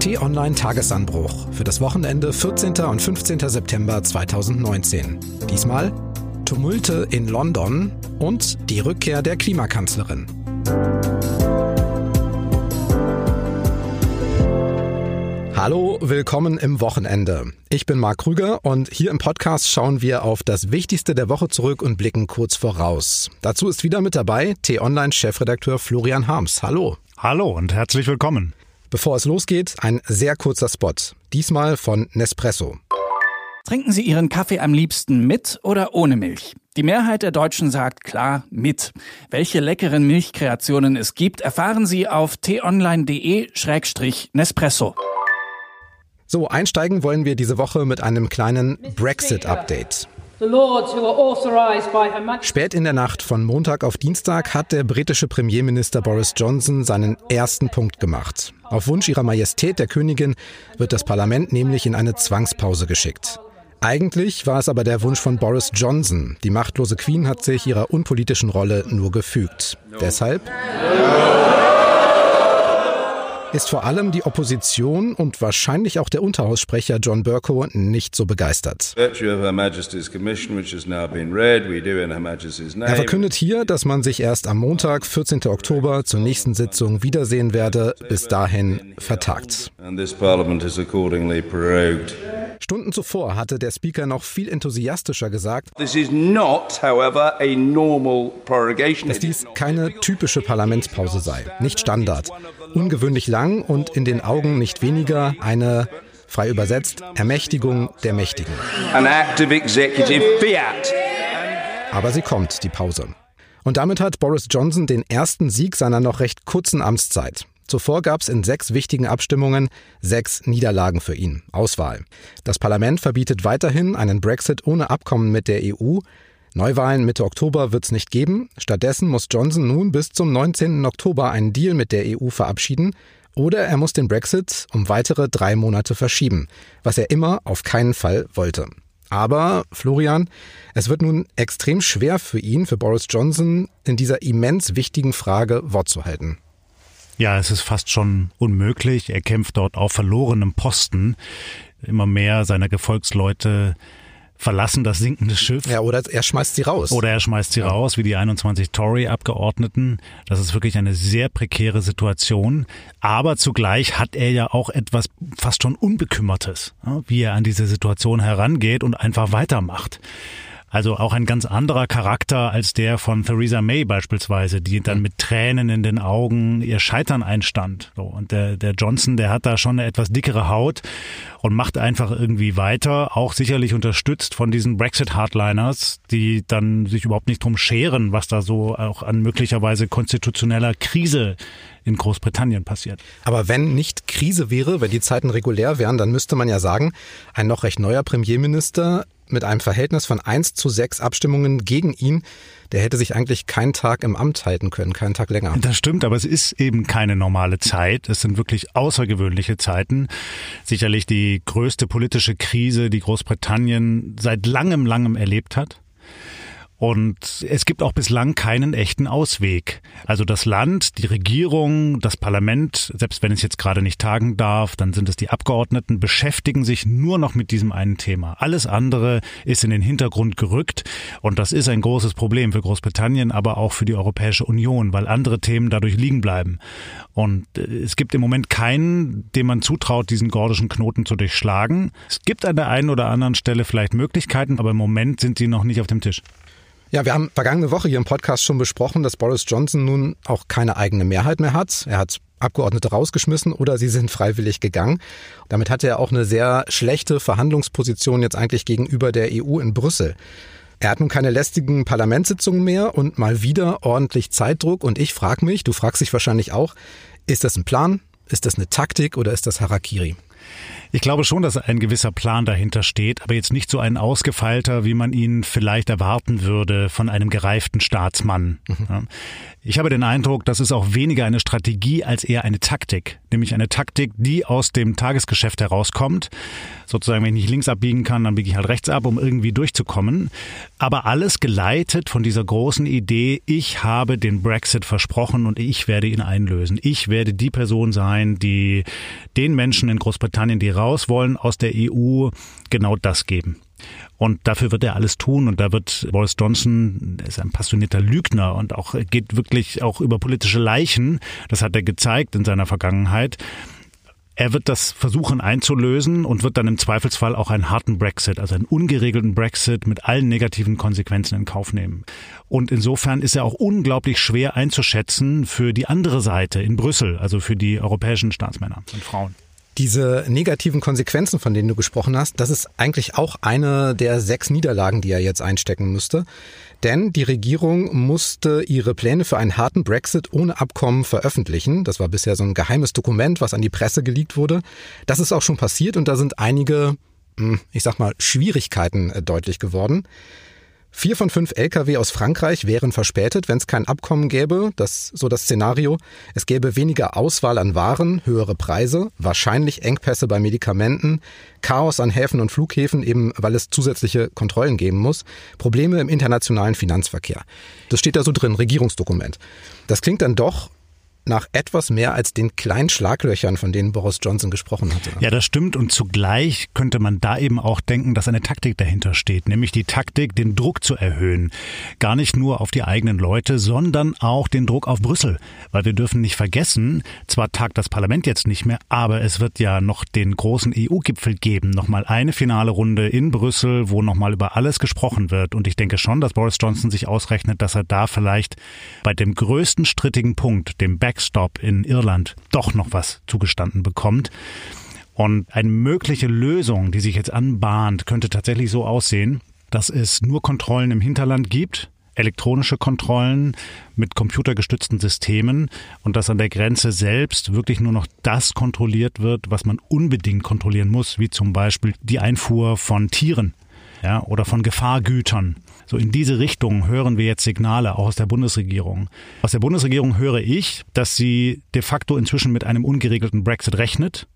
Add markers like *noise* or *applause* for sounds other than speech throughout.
T-Online Tagesanbruch für das Wochenende 14. und 15. September 2019. Diesmal Tumulte in London und die Rückkehr der Klimakanzlerin. Hallo, willkommen im Wochenende. Ich bin Marc Krüger und hier im Podcast schauen wir auf das Wichtigste der Woche zurück und blicken kurz voraus. Dazu ist wieder mit dabei T-Online-Chefredakteur Florian Harms. Hallo. Hallo und herzlich willkommen. Bevor es losgeht, ein sehr kurzer Spot. Diesmal von Nespresso. Trinken Sie Ihren Kaffee am liebsten mit oder ohne Milch? Die Mehrheit der Deutschen sagt klar mit. Welche leckeren Milchkreationen es gibt, erfahren Sie auf t-online.de-nespresso. So, einsteigen wollen wir diese Woche mit einem kleinen Brexit-Update. Spät in der Nacht von Montag auf Dienstag hat der britische Premierminister Boris Johnson seinen ersten Punkt gemacht. Auf Wunsch ihrer Majestät der Königin wird das Parlament nämlich in eine Zwangspause geschickt. Eigentlich war es aber der Wunsch von Boris Johnson. Die machtlose Queen hat sich ihrer unpolitischen Rolle nur gefügt. Deshalb ist vor allem die Opposition und wahrscheinlich auch der Unterhaussprecher John Burko nicht so begeistert. Er verkündet hier, dass man sich erst am Montag, 14. Oktober, zur nächsten Sitzung wiedersehen werde, bis dahin vertagt. Stunden zuvor hatte der Speaker noch viel enthusiastischer gesagt, dass dies keine typische Parlamentspause sei, nicht Standard, ungewöhnlich lang und in den Augen nicht weniger eine frei übersetzt, Ermächtigung der Mächtigen. Aber sie kommt, die Pause. Und damit hat Boris Johnson den ersten Sieg seiner noch recht kurzen Amtszeit. Zuvor gab es in sechs wichtigen Abstimmungen sechs Niederlagen für ihn. Auswahl. Das Parlament verbietet weiterhin einen Brexit ohne Abkommen mit der EU. Neuwahlen Mitte Oktober wird es nicht geben. Stattdessen muss Johnson nun bis zum 19. Oktober einen Deal mit der EU verabschieden. Oder er muss den Brexit um weitere drei Monate verschieben, was er immer auf keinen Fall wollte. Aber, Florian, es wird nun extrem schwer für ihn, für Boris Johnson, in dieser immens wichtigen Frage Wort zu halten. Ja, es ist fast schon unmöglich. Er kämpft dort auf verlorenem Posten. Immer mehr seiner Gefolgsleute verlassen das sinkende Schiff. Ja, oder er schmeißt sie raus. Oder er schmeißt sie ja. raus, wie die 21 Tory-Abgeordneten. Das ist wirklich eine sehr prekäre Situation. Aber zugleich hat er ja auch etwas fast schon Unbekümmertes, wie er an diese Situation herangeht und einfach weitermacht. Also auch ein ganz anderer Charakter als der von Theresa May beispielsweise, die dann mit Tränen in den Augen ihr Scheitern einstand. So, und der, der Johnson, der hat da schon eine etwas dickere Haut und macht einfach irgendwie weiter, auch sicherlich unterstützt von diesen Brexit-Hardliners, die dann sich überhaupt nicht drum scheren, was da so auch an möglicherweise konstitutioneller Krise in Großbritannien passiert. Aber wenn nicht Krise wäre, wenn die Zeiten regulär wären, dann müsste man ja sagen, ein noch recht neuer Premierminister mit einem Verhältnis von 1 zu 6 Abstimmungen gegen ihn, der hätte sich eigentlich keinen Tag im Amt halten können, keinen Tag länger. Das stimmt, aber es ist eben keine normale Zeit. Es sind wirklich außergewöhnliche Zeiten. Sicherlich die größte politische Krise, die Großbritannien seit langem, langem erlebt hat. Und es gibt auch bislang keinen echten Ausweg. Also das Land, die Regierung, das Parlament, selbst wenn es jetzt gerade nicht tagen darf, dann sind es die Abgeordneten, beschäftigen sich nur noch mit diesem einen Thema. Alles andere ist in den Hintergrund gerückt. Und das ist ein großes Problem für Großbritannien, aber auch für die Europäische Union, weil andere Themen dadurch liegen bleiben. Und äh, es gibt im Moment keinen, dem man zutraut, diesen gordischen Knoten zu durchschlagen. Es gibt an der einen oder anderen Stelle vielleicht Möglichkeiten, aber im Moment sind sie noch nicht auf dem Tisch. Ja, wir haben vergangene Woche hier im Podcast schon besprochen, dass Boris Johnson nun auch keine eigene Mehrheit mehr hat. Er hat Abgeordnete rausgeschmissen oder sie sind freiwillig gegangen. Damit hat er auch eine sehr schlechte Verhandlungsposition jetzt eigentlich gegenüber der EU in Brüssel. Er hat nun keine lästigen Parlamentssitzungen mehr und mal wieder ordentlich Zeitdruck. Und ich frage mich, du fragst dich wahrscheinlich auch, ist das ein Plan? Ist das eine Taktik oder ist das Harakiri? Ich glaube schon, dass ein gewisser Plan dahinter steht, aber jetzt nicht so ein ausgefeilter, wie man ihn vielleicht erwarten würde von einem gereiften Staatsmann. Mhm. Ich habe den Eindruck, das ist auch weniger eine Strategie als eher eine Taktik, nämlich eine Taktik, die aus dem Tagesgeschäft herauskommt. sozusagen, wenn ich nicht links abbiegen kann, dann biege ich halt rechts ab, um irgendwie durchzukommen. Aber alles geleitet von dieser großen Idee, ich habe den Brexit versprochen und ich werde ihn einlösen. Ich werde die Person sein, die den Menschen in Großbritannien, die raus wollen aus der EU, genau das geben. Und dafür wird er alles tun. Und da wird Boris Johnson, er ist ein passionierter Lügner und auch geht wirklich auch über politische Leichen. Das hat er gezeigt in seiner Vergangenheit. Er wird das versuchen einzulösen und wird dann im Zweifelsfall auch einen harten Brexit, also einen ungeregelten Brexit mit allen negativen Konsequenzen in Kauf nehmen. Und insofern ist er auch unglaublich schwer einzuschätzen für die andere Seite in Brüssel, also für die europäischen Staatsmänner und Frauen. Diese negativen Konsequenzen, von denen du gesprochen hast, das ist eigentlich auch eine der sechs Niederlagen, die er jetzt einstecken müsste. Denn die Regierung musste ihre Pläne für einen harten Brexit ohne Abkommen veröffentlichen. Das war bisher so ein geheimes Dokument, was an die Presse geleakt wurde. Das ist auch schon passiert und da sind einige, hm, ich sag mal, Schwierigkeiten äh, deutlich geworden. Vier von fünf Lkw aus Frankreich wären verspätet, wenn es kein Abkommen gäbe. Das so das Szenario. Es gäbe weniger Auswahl an Waren, höhere Preise, wahrscheinlich Engpässe bei Medikamenten, Chaos an Häfen und Flughäfen, eben weil es zusätzliche Kontrollen geben muss, Probleme im internationalen Finanzverkehr. Das steht da so drin, Regierungsdokument. Das klingt dann doch nach etwas mehr als den kleinen Schlaglöchern, von denen Boris Johnson gesprochen hatte. Ja, das stimmt. Und zugleich könnte man da eben auch denken, dass eine Taktik dahinter steht, nämlich die Taktik, den Druck zu erhöhen. Gar nicht nur auf die eigenen Leute, sondern auch den Druck auf Brüssel. Weil wir dürfen nicht vergessen, zwar tagt das Parlament jetzt nicht mehr, aber es wird ja noch den großen EU-Gipfel geben. Nochmal eine finale Runde in Brüssel, wo nochmal über alles gesprochen wird. Und ich denke schon, dass Boris Johnson sich ausrechnet, dass er da vielleicht bei dem größten strittigen Punkt, dem Back Backstop in Irland doch noch was zugestanden bekommt. Und eine mögliche Lösung, die sich jetzt anbahnt, könnte tatsächlich so aussehen, dass es nur Kontrollen im Hinterland gibt, elektronische Kontrollen mit computergestützten Systemen und dass an der Grenze selbst wirklich nur noch das kontrolliert wird, was man unbedingt kontrollieren muss, wie zum Beispiel die Einfuhr von Tieren ja, oder von Gefahrgütern. So in diese Richtung hören wir jetzt Signale auch aus der Bundesregierung. Aus der Bundesregierung höre ich, dass sie de facto inzwischen mit einem ungeregelten Brexit rechnet.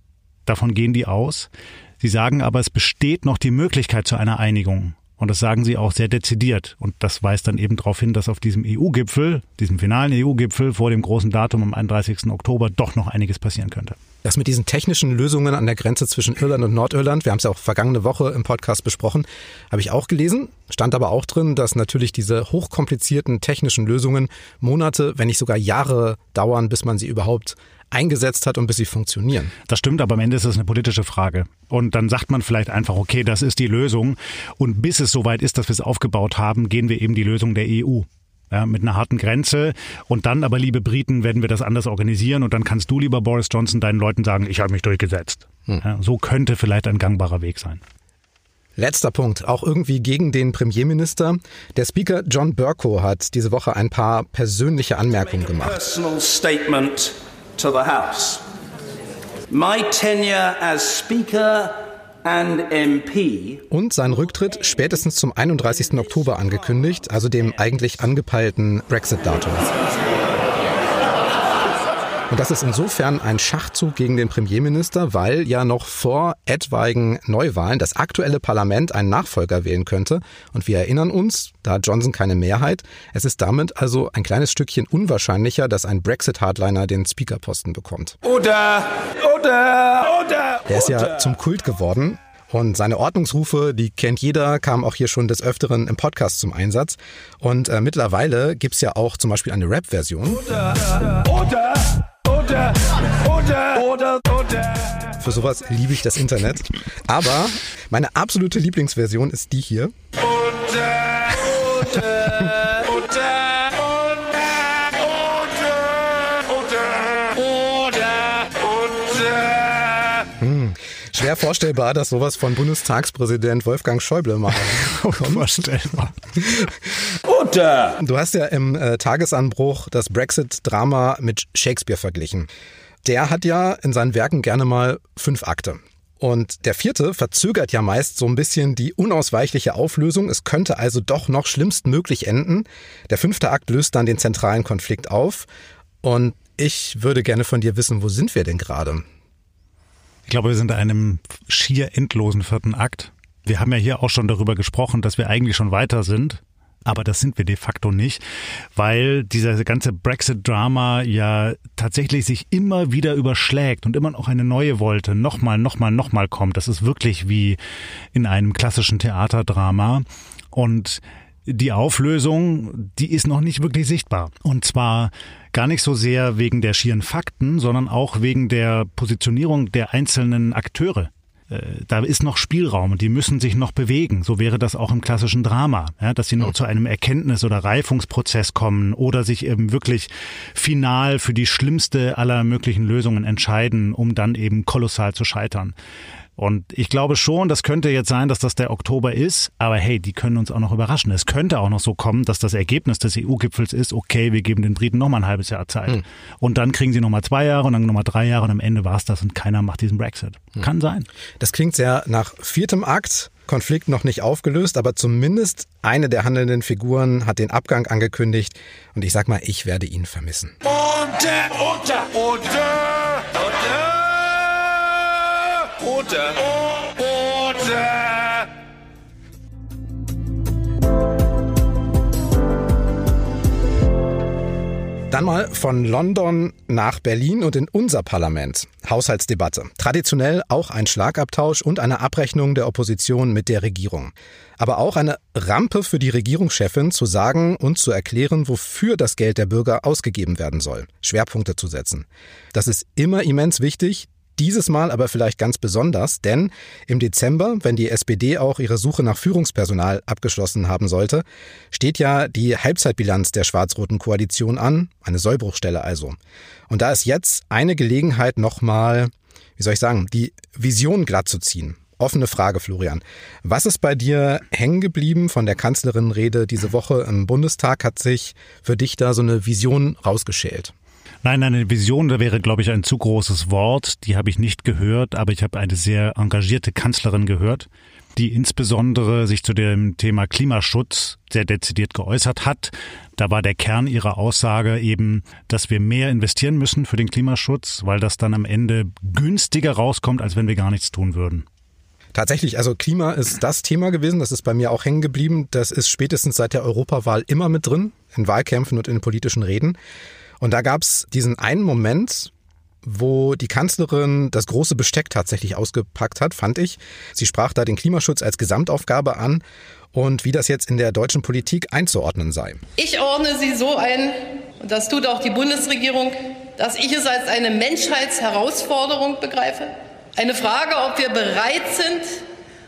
Davon gehen die aus. Sie sagen aber, es besteht noch die Möglichkeit zu einer Einigung. Und das sagen sie auch sehr dezidiert. Und das weist dann eben darauf hin, dass auf diesem EU-Gipfel, diesem finalen EU-Gipfel vor dem großen Datum am 31. Oktober doch noch einiges passieren könnte. Das mit diesen technischen Lösungen an der Grenze zwischen Irland und Nordirland, wir haben es ja auch vergangene Woche im Podcast besprochen, habe ich auch gelesen. Stand aber auch drin, dass natürlich diese hochkomplizierten technischen Lösungen Monate, wenn nicht sogar Jahre dauern, bis man sie überhaupt eingesetzt hat und bis sie funktionieren. Das stimmt, aber am Ende ist es eine politische Frage. Und dann sagt man vielleicht einfach, okay, das ist die Lösung. Und bis es soweit ist, dass wir es aufgebaut haben, gehen wir eben die Lösung der EU ja, mit einer harten Grenze. Und dann aber, liebe Briten, werden wir das anders organisieren. Und dann kannst du, lieber Boris Johnson, deinen Leuten sagen, ich habe mich durchgesetzt. Hm. Ja, so könnte vielleicht ein gangbarer Weg sein. Letzter Punkt, auch irgendwie gegen den Premierminister. Der Speaker John Burko hat diese Woche ein paar persönliche Anmerkungen gemacht. My tenure as Speaker und sein Rücktritt spätestens zum 31. Oktober angekündigt, also dem eigentlich angepeilten Brexit-Datum. Und das ist insofern ein Schachzug gegen den Premierminister, weil ja noch vor etwaigen Neuwahlen das aktuelle Parlament einen Nachfolger wählen könnte. Und wir erinnern uns, da hat Johnson keine Mehrheit. Es ist damit also ein kleines Stückchen unwahrscheinlicher, dass ein Brexit-Hardliner den Speakerposten bekommt. Oder, oder, oder. Der ist ja zum Kult geworden. Und seine Ordnungsrufe, die kennt jeder, kamen auch hier schon des Öfteren im Podcast zum Einsatz. Und äh, mittlerweile gibt's ja auch zum Beispiel eine Rap-Version. Oder, oder, oder, oder, oder, oder. Für sowas liebe ich das Internet. Aber meine absolute Lieblingsversion ist die hier. Oder. Schwer vorstellbar, dass sowas von Bundestagspräsident Wolfgang Schäuble mal *laughs* kommt. Vorstellbar. Oder! Du hast ja im äh, Tagesanbruch das Brexit-Drama mit Shakespeare verglichen. Der hat ja in seinen Werken gerne mal fünf Akte. Und der vierte verzögert ja meist so ein bisschen die unausweichliche Auflösung. Es könnte also doch noch schlimmstmöglich enden. Der fünfte Akt löst dann den zentralen Konflikt auf. Und ich würde gerne von dir wissen, wo sind wir denn gerade? Ich glaube, wir sind in einem schier endlosen vierten Akt. Wir haben ja hier auch schon darüber gesprochen, dass wir eigentlich schon weiter sind. Aber das sind wir de facto nicht, weil dieser ganze Brexit-Drama ja tatsächlich sich immer wieder überschlägt und immer noch eine neue Wolte nochmal, nochmal, nochmal kommt. Das ist wirklich wie in einem klassischen Theaterdrama. Und die Auflösung, die ist noch nicht wirklich sichtbar. Und zwar gar nicht so sehr wegen der schieren Fakten, sondern auch wegen der Positionierung der einzelnen Akteure. Äh, da ist noch Spielraum und die müssen sich noch bewegen. So wäre das auch im klassischen Drama, ja, dass sie noch zu einem Erkenntnis- oder Reifungsprozess kommen oder sich eben wirklich final für die schlimmste aller möglichen Lösungen entscheiden, um dann eben kolossal zu scheitern. Und ich glaube schon, das könnte jetzt sein, dass das der Oktober ist, aber hey, die können uns auch noch überraschen. Es könnte auch noch so kommen, dass das Ergebnis des EU-Gipfels ist, okay, wir geben den Briten nochmal ein halbes Jahr Zeit. Hm. Und dann kriegen sie nochmal zwei Jahre und dann nochmal drei Jahre und am Ende war es das und keiner macht diesen Brexit. Hm. Kann sein. Das klingt sehr nach viertem Akt. Konflikt noch nicht aufgelöst, aber zumindest eine der handelnden Figuren hat den Abgang angekündigt und ich sag mal, ich werde ihn vermissen. Unter, unter, unter, unter. Oder. Oder. Dann mal von London nach Berlin und in unser Parlament. Haushaltsdebatte. Traditionell auch ein Schlagabtausch und eine Abrechnung der Opposition mit der Regierung. Aber auch eine Rampe für die Regierungschefin zu sagen und zu erklären, wofür das Geld der Bürger ausgegeben werden soll. Schwerpunkte zu setzen. Das ist immer immens wichtig. Dieses Mal aber vielleicht ganz besonders, denn im Dezember, wenn die SPD auch ihre Suche nach Führungspersonal abgeschlossen haben sollte, steht ja die Halbzeitbilanz der schwarz-roten Koalition an, eine Sollbruchstelle also. Und da ist jetzt eine Gelegenheit nochmal, wie soll ich sagen, die Vision glatt zu ziehen. Offene Frage, Florian. Was ist bei dir hängen geblieben von der Kanzlerinnenrede diese Woche im Bundestag? Hat sich für dich da so eine Vision rausgeschält? Nein, eine Vision, da wäre, glaube ich, ein zu großes Wort. Die habe ich nicht gehört, aber ich habe eine sehr engagierte Kanzlerin gehört, die insbesondere sich zu dem Thema Klimaschutz sehr dezidiert geäußert hat. Da war der Kern ihrer Aussage eben, dass wir mehr investieren müssen für den Klimaschutz, weil das dann am Ende günstiger rauskommt, als wenn wir gar nichts tun würden. Tatsächlich, also Klima ist das Thema gewesen, das ist bei mir auch hängen geblieben. Das ist spätestens seit der Europawahl immer mit drin, in Wahlkämpfen und in politischen Reden. Und da gab es diesen einen Moment, wo die Kanzlerin das große Besteck tatsächlich ausgepackt hat, fand ich. Sie sprach da den Klimaschutz als Gesamtaufgabe an und wie das jetzt in der deutschen Politik einzuordnen sei. Ich ordne sie so ein, und das tut auch die Bundesregierung, dass ich es als eine Menschheitsherausforderung begreife. Eine Frage, ob wir bereit sind,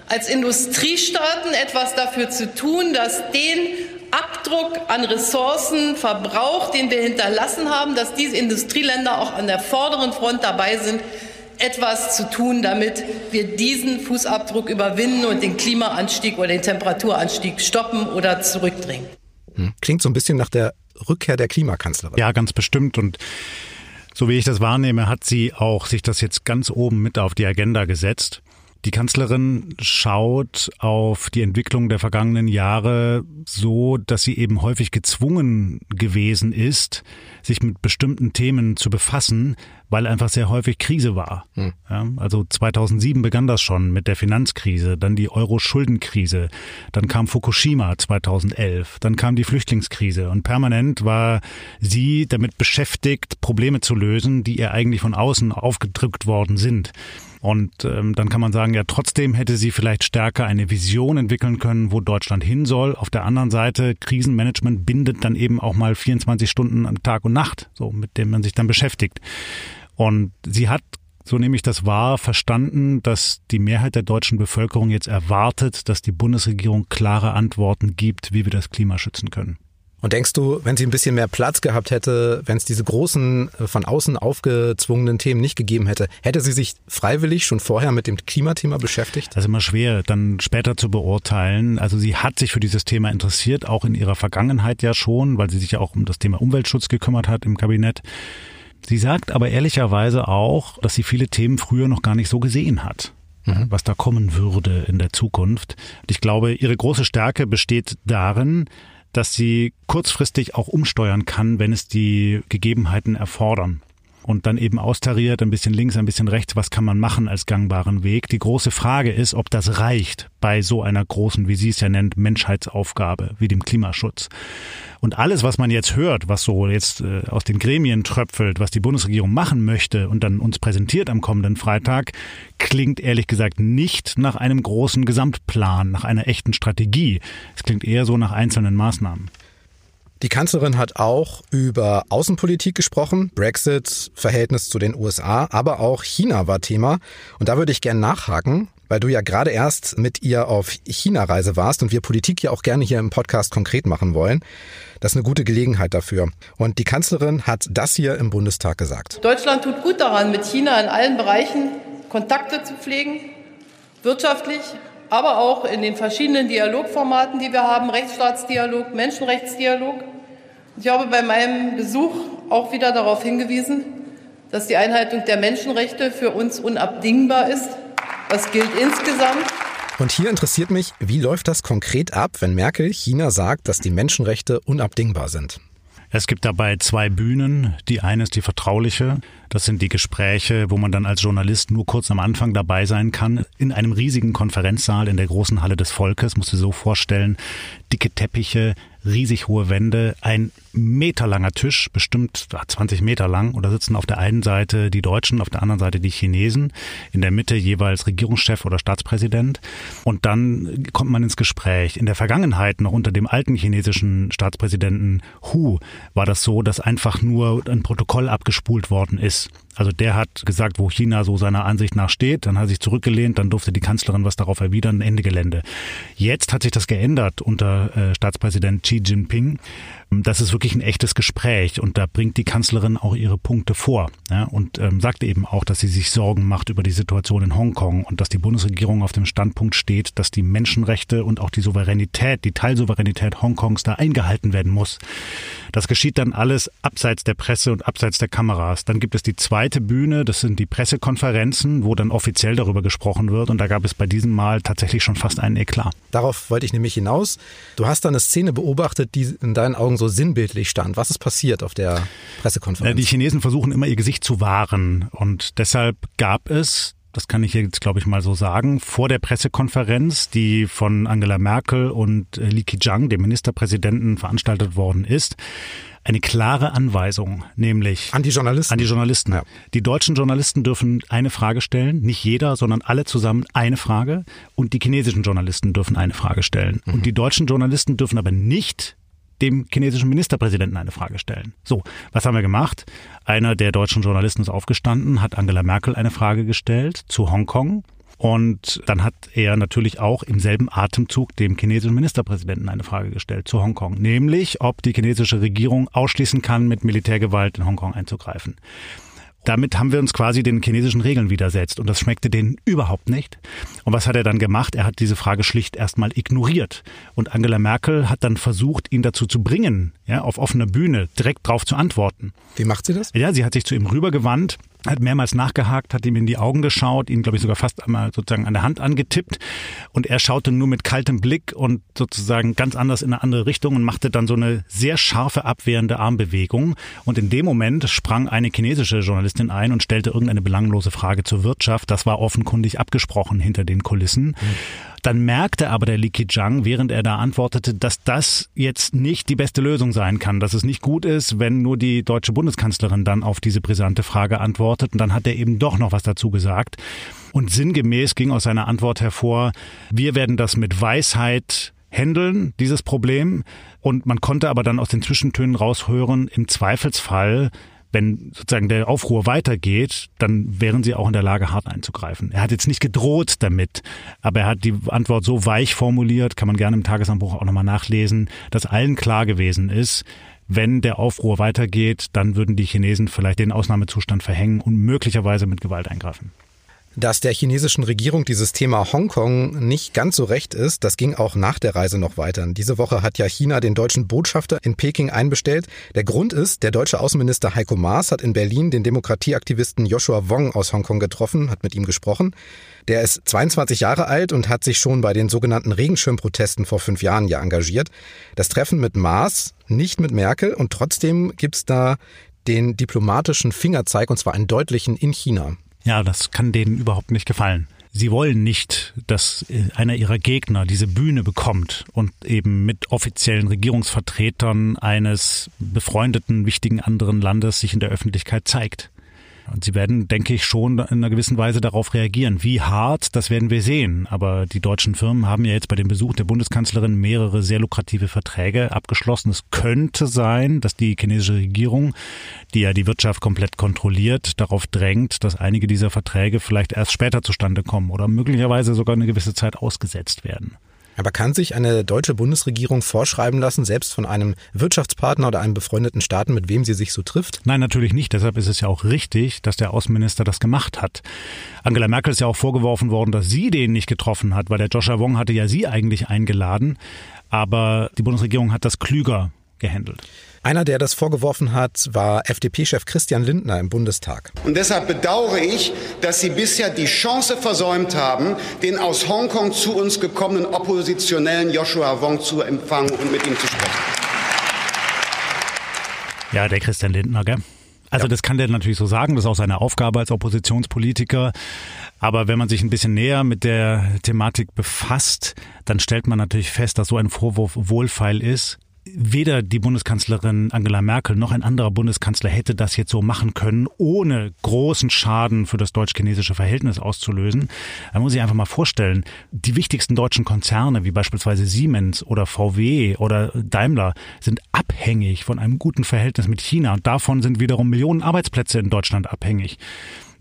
als Industriestaaten etwas dafür zu tun, dass den Abdruck an Ressourcenverbrauch, den wir hinterlassen haben, dass diese Industrieländer auch an der vorderen Front dabei sind, etwas zu tun, damit wir diesen Fußabdruck überwinden und den Klimaanstieg oder den Temperaturanstieg stoppen oder zurückdrängen. Hm. Klingt so ein bisschen nach der Rückkehr der Klimakanzlerin. Ja, ganz bestimmt. Und so wie ich das wahrnehme, hat sie auch sich das jetzt ganz oben mit auf die Agenda gesetzt. Die Kanzlerin schaut auf die Entwicklung der vergangenen Jahre so, dass sie eben häufig gezwungen gewesen ist, sich mit bestimmten Themen zu befassen, weil einfach sehr häufig Krise war. Hm. Ja, also 2007 begann das schon mit der Finanzkrise, dann die Euro-Schuldenkrise, dann kam Fukushima 2011, dann kam die Flüchtlingskrise und permanent war sie damit beschäftigt, Probleme zu lösen, die ihr eigentlich von außen aufgedrückt worden sind. Und ähm, dann kann man sagen, ja, trotzdem hätte sie vielleicht stärker eine Vision entwickeln können, wo Deutschland hin soll. Auf der anderen Seite, Krisenmanagement bindet dann eben auch mal 24 Stunden am Tag und Nacht, so mit dem man sich dann beschäftigt. Und sie hat so nehme ich das wahr, verstanden, dass die Mehrheit der deutschen Bevölkerung jetzt erwartet, dass die Bundesregierung klare Antworten gibt, wie wir das Klima schützen können. Und denkst du, wenn sie ein bisschen mehr Platz gehabt hätte, wenn es diese großen, äh, von außen aufgezwungenen Themen nicht gegeben hätte, hätte sie sich freiwillig schon vorher mit dem Klimathema beschäftigt? Das ist immer schwer, dann später zu beurteilen. Also sie hat sich für dieses Thema interessiert, auch in ihrer Vergangenheit ja schon, weil sie sich ja auch um das Thema Umweltschutz gekümmert hat im Kabinett. Sie sagt aber ehrlicherweise auch, dass sie viele Themen früher noch gar nicht so gesehen hat mhm. was da kommen würde in der Zukunft. Und ich glaube, ihre große Stärke besteht darin, dass sie kurzfristig auch umsteuern kann, wenn es die Gegebenheiten erfordern. Und dann eben austariert, ein bisschen links, ein bisschen rechts, was kann man machen als gangbaren Weg. Die große Frage ist, ob das reicht bei so einer großen, wie Sie es ja nennt, Menschheitsaufgabe wie dem Klimaschutz. Und alles, was man jetzt hört, was so jetzt äh, aus den Gremien tröpfelt, was die Bundesregierung machen möchte und dann uns präsentiert am kommenden Freitag, klingt ehrlich gesagt nicht nach einem großen Gesamtplan, nach einer echten Strategie. Es klingt eher so nach einzelnen Maßnahmen. Die Kanzlerin hat auch über Außenpolitik gesprochen, Brexit, Verhältnis zu den USA, aber auch China war Thema. Und da würde ich gerne nachhaken, weil du ja gerade erst mit ihr auf China-Reise warst und wir Politik ja auch gerne hier im Podcast konkret machen wollen. Das ist eine gute Gelegenheit dafür. Und die Kanzlerin hat das hier im Bundestag gesagt. Deutschland tut gut daran, mit China in allen Bereichen Kontakte zu pflegen, wirtschaftlich, aber auch in den verschiedenen Dialogformaten, die wir haben, Rechtsstaatsdialog, Menschenrechtsdialog. Ich habe bei meinem Besuch auch wieder darauf hingewiesen, dass die Einhaltung der Menschenrechte für uns unabdingbar ist. Das gilt insgesamt. Und hier interessiert mich, wie läuft das konkret ab, wenn Merkel China sagt, dass die Menschenrechte unabdingbar sind? Es gibt dabei zwei Bühnen. Die eine ist die vertrauliche. Das sind die Gespräche, wo man dann als Journalist nur kurz am Anfang dabei sein kann. In einem riesigen Konferenzsaal in der großen Halle des Volkes, musst du dir so vorstellen. Dicke Teppiche, riesig hohe Wände, ein meterlanger Tisch, bestimmt 20 Meter lang. Und da sitzen auf der einen Seite die Deutschen, auf der anderen Seite die Chinesen. In der Mitte jeweils Regierungschef oder Staatspräsident. Und dann kommt man ins Gespräch. In der Vergangenheit, noch unter dem alten chinesischen Staatspräsidenten Hu, war das so, dass einfach nur ein Protokoll abgespult worden ist. Also der hat gesagt, wo China so seiner Ansicht nach steht, dann hat er sich zurückgelehnt, dann durfte die Kanzlerin was darauf erwidern, Ende Gelände. Jetzt hat sich das geändert unter äh, Staatspräsident Xi Jinping. Das ist wirklich ein echtes Gespräch und da bringt die Kanzlerin auch ihre Punkte vor ja, und ähm, sagt eben auch, dass sie sich Sorgen macht über die Situation in Hongkong und dass die Bundesregierung auf dem Standpunkt steht, dass die Menschenrechte und auch die Souveränität, die Teilsouveränität Hongkongs da eingehalten werden muss. Das geschieht dann alles abseits der Presse und abseits der Kameras. Dann gibt es die zweite Bühne, das sind die Pressekonferenzen, wo dann offiziell darüber gesprochen wird und da gab es bei diesem Mal tatsächlich schon fast einen Eklat. Darauf wollte ich nämlich hinaus. Du hast da eine Szene beobachtet, die in deinen Augen so sinnbildlich stand. Was ist passiert auf der Pressekonferenz? Die Chinesen versuchen immer ihr Gesicht zu wahren und deshalb gab es das kann ich jetzt, glaube ich, mal so sagen, vor der Pressekonferenz, die von Angela Merkel und Li Keqiang, dem Ministerpräsidenten, veranstaltet worden ist, eine klare Anweisung, nämlich an die Journalisten. An die Journalisten. Ja. Die deutschen Journalisten dürfen eine Frage stellen, nicht jeder, sondern alle zusammen eine Frage. Und die chinesischen Journalisten dürfen eine Frage stellen. Mhm. Und die deutschen Journalisten dürfen aber nicht dem chinesischen Ministerpräsidenten eine Frage stellen. So, was haben wir gemacht? Einer der deutschen Journalisten ist aufgestanden, hat Angela Merkel eine Frage gestellt zu Hongkong. Und dann hat er natürlich auch im selben Atemzug dem chinesischen Ministerpräsidenten eine Frage gestellt zu Hongkong, nämlich ob die chinesische Regierung ausschließen kann, mit Militärgewalt in Hongkong einzugreifen. Damit haben wir uns quasi den chinesischen Regeln widersetzt und das schmeckte denen überhaupt nicht. Und was hat er dann gemacht? Er hat diese Frage schlicht erstmal ignoriert. Und Angela Merkel hat dann versucht, ihn dazu zu bringen, ja, auf offener Bühne direkt drauf zu antworten. Wie macht sie das? Ja, sie hat sich zu ihm rübergewandt hat mehrmals nachgehakt, hat ihm in die Augen geschaut, ihn, glaube ich, sogar fast einmal sozusagen an der Hand angetippt. Und er schaute nur mit kaltem Blick und sozusagen ganz anders in eine andere Richtung und machte dann so eine sehr scharfe, abwehrende Armbewegung. Und in dem Moment sprang eine chinesische Journalistin ein und stellte irgendeine belanglose Frage zur Wirtschaft. Das war offenkundig abgesprochen hinter den Kulissen. Mhm. Dann merkte aber der Li Keqiang, während er da antwortete, dass das jetzt nicht die beste Lösung sein kann, dass es nicht gut ist, wenn nur die deutsche Bundeskanzlerin dann auf diese brisante Frage antwortet. Und dann hat er eben doch noch was dazu gesagt. Und sinngemäß ging aus seiner Antwort hervor, wir werden das mit Weisheit handeln, dieses Problem. Und man konnte aber dann aus den Zwischentönen raushören, im Zweifelsfall wenn sozusagen der Aufruhr weitergeht, dann wären sie auch in der Lage, hart einzugreifen. Er hat jetzt nicht gedroht damit, aber er hat die Antwort so weich formuliert, kann man gerne im Tagesanbruch auch nochmal nachlesen, dass allen klar gewesen ist, wenn der Aufruhr weitergeht, dann würden die Chinesen vielleicht den Ausnahmezustand verhängen und möglicherweise mit Gewalt eingreifen. Dass der chinesischen Regierung dieses Thema Hongkong nicht ganz so recht ist, das ging auch nach der Reise noch weiter. Diese Woche hat ja China den deutschen Botschafter in Peking einbestellt. Der Grund ist, der deutsche Außenminister Heiko Maas hat in Berlin den Demokratieaktivisten Joshua Wong aus Hongkong getroffen, hat mit ihm gesprochen. Der ist 22 Jahre alt und hat sich schon bei den sogenannten Regenschirmprotesten vor fünf Jahren ja engagiert. Das Treffen mit Maas, nicht mit Merkel und trotzdem gibt's da den diplomatischen Fingerzeig, und zwar einen deutlichen in China. Ja, das kann denen überhaupt nicht gefallen. Sie wollen nicht, dass äh, einer ihrer Gegner diese Bühne bekommt und eben mit offiziellen Regierungsvertretern eines befreundeten, wichtigen anderen Landes sich in der Öffentlichkeit zeigt. Und sie werden, denke ich, schon in einer gewissen Weise darauf reagieren. Wie hart, das werden wir sehen. Aber die deutschen Firmen haben ja jetzt bei dem Besuch der Bundeskanzlerin mehrere sehr lukrative Verträge abgeschlossen. Es könnte sein, dass die chinesische Regierung, die ja die Wirtschaft komplett kontrolliert, darauf drängt, dass einige dieser Verträge vielleicht erst später zustande kommen oder möglicherweise sogar eine gewisse Zeit ausgesetzt werden. Aber kann sich eine deutsche Bundesregierung vorschreiben lassen, selbst von einem Wirtschaftspartner oder einem befreundeten Staaten, mit wem sie sich so trifft? Nein, natürlich nicht. Deshalb ist es ja auch richtig, dass der Außenminister das gemacht hat. Angela Merkel ist ja auch vorgeworfen worden, dass sie den nicht getroffen hat, weil der Joshua Wong hatte ja sie eigentlich eingeladen. Aber die Bundesregierung hat das klüger gehandelt. Einer, der das vorgeworfen hat, war FDP-Chef Christian Lindner im Bundestag. Und deshalb bedauere ich, dass Sie bisher die Chance versäumt haben, den aus Hongkong zu uns gekommenen oppositionellen Joshua Wong zu empfangen und mit ihm zu sprechen. Ja, der Christian Lindner, gell? Also ja. das kann der natürlich so sagen, das ist auch seine Aufgabe als Oppositionspolitiker. Aber wenn man sich ein bisschen näher mit der Thematik befasst, dann stellt man natürlich fest, dass so ein Vorwurf wohlfeil ist weder die Bundeskanzlerin Angela Merkel noch ein anderer Bundeskanzler hätte das jetzt so machen können, ohne großen Schaden für das deutsch-chinesische Verhältnis auszulösen. Da muss ich einfach mal vorstellen, die wichtigsten deutschen Konzerne wie beispielsweise Siemens oder VW oder Daimler sind abhängig von einem guten Verhältnis mit China und davon sind wiederum Millionen Arbeitsplätze in Deutschland abhängig.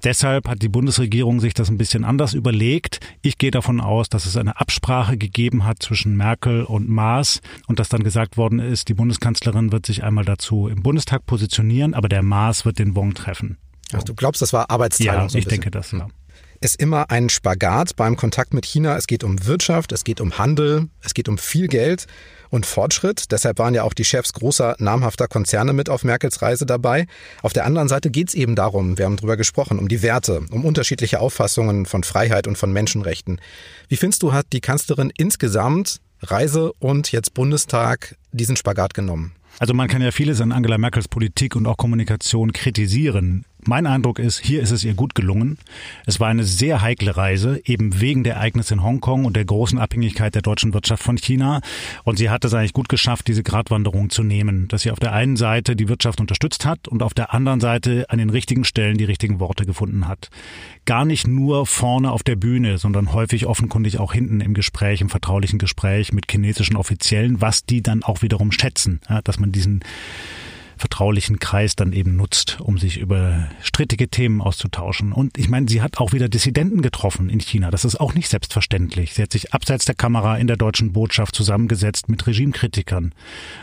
Deshalb hat die Bundesregierung sich das ein bisschen anders überlegt. Ich gehe davon aus, dass es eine Absprache gegeben hat zwischen Merkel und Maas und dass dann gesagt worden ist, die Bundeskanzlerin wird sich einmal dazu im Bundestag positionieren, aber der Maas wird den Wong treffen. Also du glaubst, das war Arbeitsteilung? Ja, so ich denke das, ja ist immer ein Spagat beim Kontakt mit China. Es geht um Wirtschaft, es geht um Handel, es geht um viel Geld und Fortschritt. Deshalb waren ja auch die Chefs großer, namhafter Konzerne mit auf Merkels Reise dabei. Auf der anderen Seite geht es eben darum, wir haben drüber gesprochen, um die Werte, um unterschiedliche Auffassungen von Freiheit und von Menschenrechten. Wie findest du, hat die Kanzlerin insgesamt Reise und jetzt Bundestag diesen Spagat genommen? Also man kann ja vieles an Angela Merkels Politik und auch Kommunikation kritisieren. Mein Eindruck ist, hier ist es ihr gut gelungen. Es war eine sehr heikle Reise, eben wegen der Ereignisse in Hongkong und der großen Abhängigkeit der deutschen Wirtschaft von China. Und sie hat es eigentlich gut geschafft, diese Gratwanderung zu nehmen, dass sie auf der einen Seite die Wirtschaft unterstützt hat und auf der anderen Seite an den richtigen Stellen die richtigen Worte gefunden hat. Gar nicht nur vorne auf der Bühne, sondern häufig offenkundig auch hinten im Gespräch, im vertraulichen Gespräch mit chinesischen Offiziellen, was die dann auch wiederum schätzen, dass man diesen vertraulichen Kreis dann eben nutzt, um sich über strittige Themen auszutauschen. Und ich meine, sie hat auch wieder Dissidenten getroffen in China. Das ist auch nicht selbstverständlich. Sie hat sich abseits der Kamera in der deutschen Botschaft zusammengesetzt mit Regimekritikern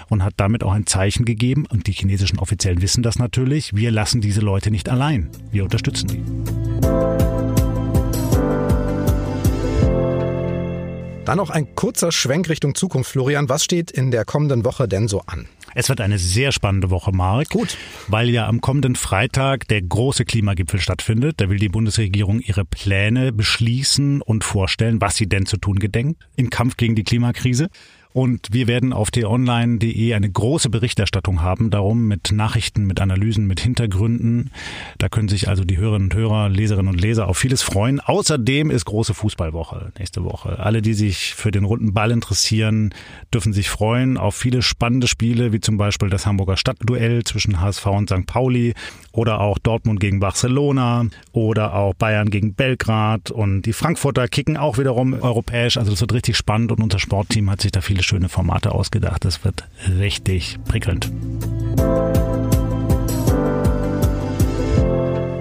und hat damit auch ein Zeichen gegeben. Und die chinesischen Offiziellen wissen das natürlich. Wir lassen diese Leute nicht allein. Wir unterstützen sie. Dann noch ein kurzer Schwenk Richtung Zukunft, Florian. Was steht in der kommenden Woche denn so an? Es wird eine sehr spannende Woche, Mark. Gut. Weil ja am kommenden Freitag der große Klimagipfel stattfindet. Da will die Bundesregierung ihre Pläne beschließen und vorstellen, was sie denn zu tun gedenkt im Kampf gegen die Klimakrise. Und wir werden auf t-online.de eine große Berichterstattung haben, darum mit Nachrichten, mit Analysen, mit Hintergründen. Da können sich also die Hörerinnen und Hörer, Leserinnen und Leser auf vieles freuen. Außerdem ist große Fußballwoche nächste Woche. Alle, die sich für den runden Ball interessieren, dürfen sich freuen auf viele spannende Spiele, wie zum Beispiel das Hamburger Stadtduell zwischen HSV und St. Pauli oder auch Dortmund gegen Barcelona oder auch Bayern gegen Belgrad und die Frankfurter kicken auch wiederum europäisch. Also es wird richtig spannend und unser Sportteam hat sich da viele schöne Formate ausgedacht. Das wird richtig prickelnd.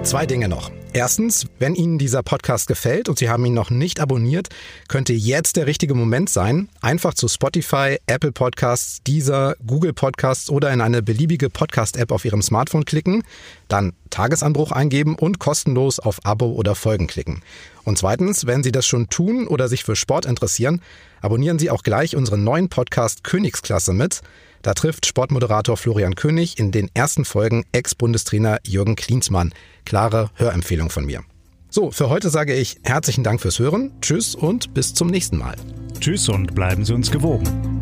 Zwei Dinge noch. Erstens, wenn Ihnen dieser Podcast gefällt und Sie haben ihn noch nicht abonniert, könnte jetzt der richtige Moment sein, einfach zu Spotify, Apple Podcasts, Deezer, Google Podcasts oder in eine beliebige Podcast-App auf Ihrem Smartphone klicken, dann Tagesanbruch eingeben und kostenlos auf Abo oder Folgen klicken. Und zweitens, wenn Sie das schon tun oder sich für Sport interessieren, abonnieren Sie auch gleich unseren neuen Podcast Königsklasse mit. Da trifft Sportmoderator Florian König in den ersten Folgen Ex-Bundestrainer Jürgen Klinsmann. Klare Hörempfehlung von mir. So, für heute sage ich herzlichen Dank fürs Hören. Tschüss und bis zum nächsten Mal. Tschüss und bleiben Sie uns gewogen.